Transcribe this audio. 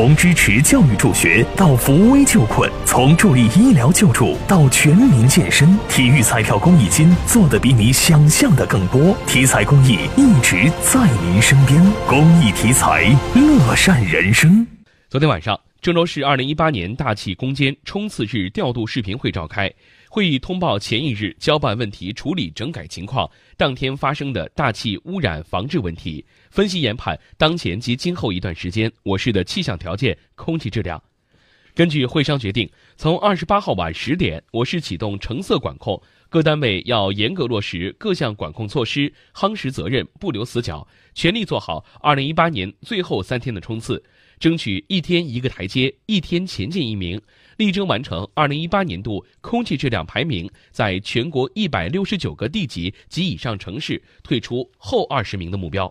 从支持教育助学到扶危救困，从助力医疗救助到全民健身，体育彩票公益金做的比你想象的更多。体彩公益一直在您身边，公益体彩，乐善人生。昨天晚上，郑州市二零一八年大气攻坚冲刺日调度视频会召开。会议通报前一日交办问题处理整改情况，当天发生的大气污染防治问题，分析研判当前及今后一段时间我市的气象条件、空气质量。根据会商决定，从二十八号晚十点，我市启动橙色管控，各单位要严格落实各项管控措施，夯实责任，不留死角，全力做好二零一八年最后三天的冲刺，争取一天一个台阶，一天前进一名。力争完成二零一八年度空气质量排名在全国一百六十九个地级及以上城市退出后二十名的目标。